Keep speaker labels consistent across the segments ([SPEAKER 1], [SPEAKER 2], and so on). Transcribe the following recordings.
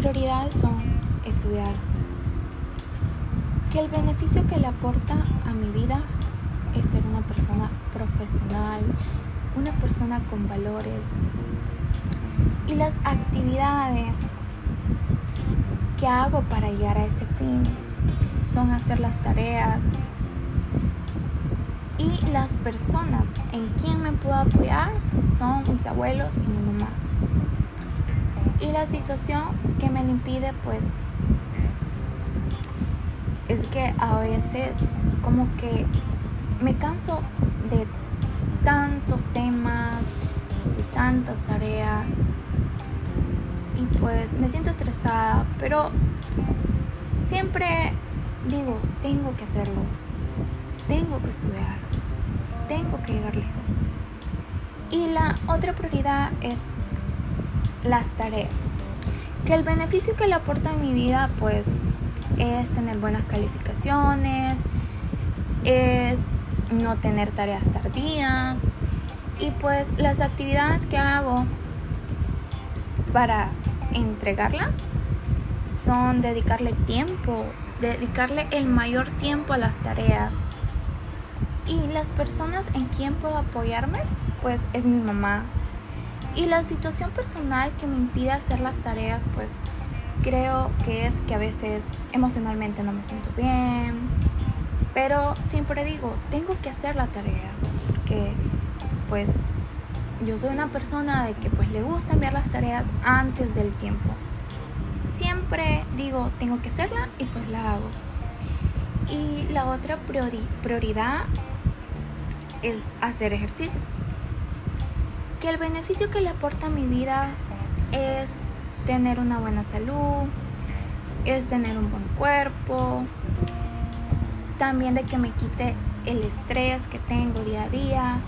[SPEAKER 1] prioridades son estudiar, que el beneficio que le aporta a mi vida es ser una persona profesional, una persona con valores. Y las actividades que hago para llegar a ese fin son hacer las tareas y las personas en quien me puedo apoyar son mis abuelos y mi mamá. Y la situación que me lo impide pues es que a veces como que me canso de tantos temas, de tantas tareas. Y pues me siento estresada, pero siempre digo, tengo que hacerlo, tengo que estudiar, tengo que llegar lejos. Y la otra prioridad es las tareas. Que el beneficio que le aporta a mi vida pues es tener buenas calificaciones, es no tener tareas tardías y pues las actividades que hago para entregarlas son dedicarle tiempo, dedicarle el mayor tiempo a las tareas. Y las personas en quien puedo apoyarme, pues es mi mamá. Y la situación personal que me impide hacer las tareas, pues creo que es que a veces emocionalmente no me siento bien. Pero siempre digo, tengo que hacer la tarea, porque pues yo soy una persona de que pues le gusta enviar las tareas antes del tiempo. Siempre digo, tengo que hacerla y pues la hago. Y la otra prioridad es hacer ejercicio. Que el beneficio que le aporta a mi vida es tener una buena salud, es tener un buen cuerpo, también de que me quite el estrés que tengo día a día,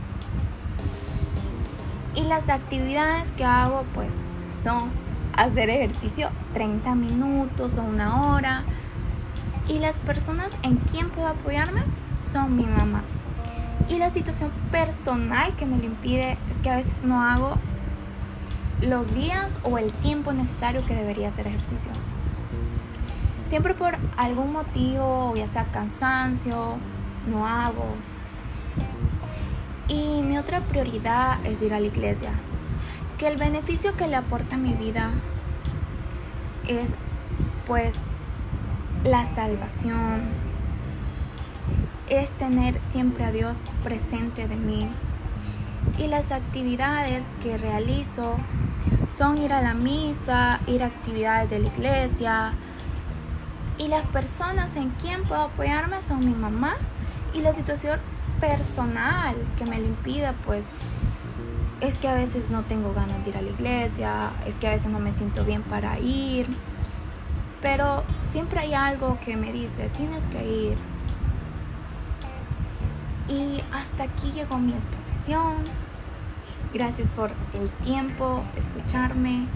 [SPEAKER 1] y las actividades que hago pues son hacer ejercicio 30 minutos o una hora. Y las personas en quien puedo apoyarme son mi mamá. Y la situación personal que me lo impide es que a veces no hago los días o el tiempo necesario que debería hacer ejercicio. Siempre por algún motivo, ya sea cansancio, no hago y mi otra prioridad es ir a la iglesia. Que el beneficio que le aporta mi vida es pues la salvación. Es tener siempre a Dios presente de mí. Y las actividades que realizo son ir a la misa, ir a actividades de la iglesia. Y las personas en quien puedo apoyarme son mi mamá y la situación personal que me lo impida, pues es que a veces no tengo ganas de ir a la iglesia, es que a veces no me siento bien para ir, pero siempre hay algo que me dice, tienes que ir. Y hasta aquí llegó mi exposición. Gracias por el tiempo escucharme.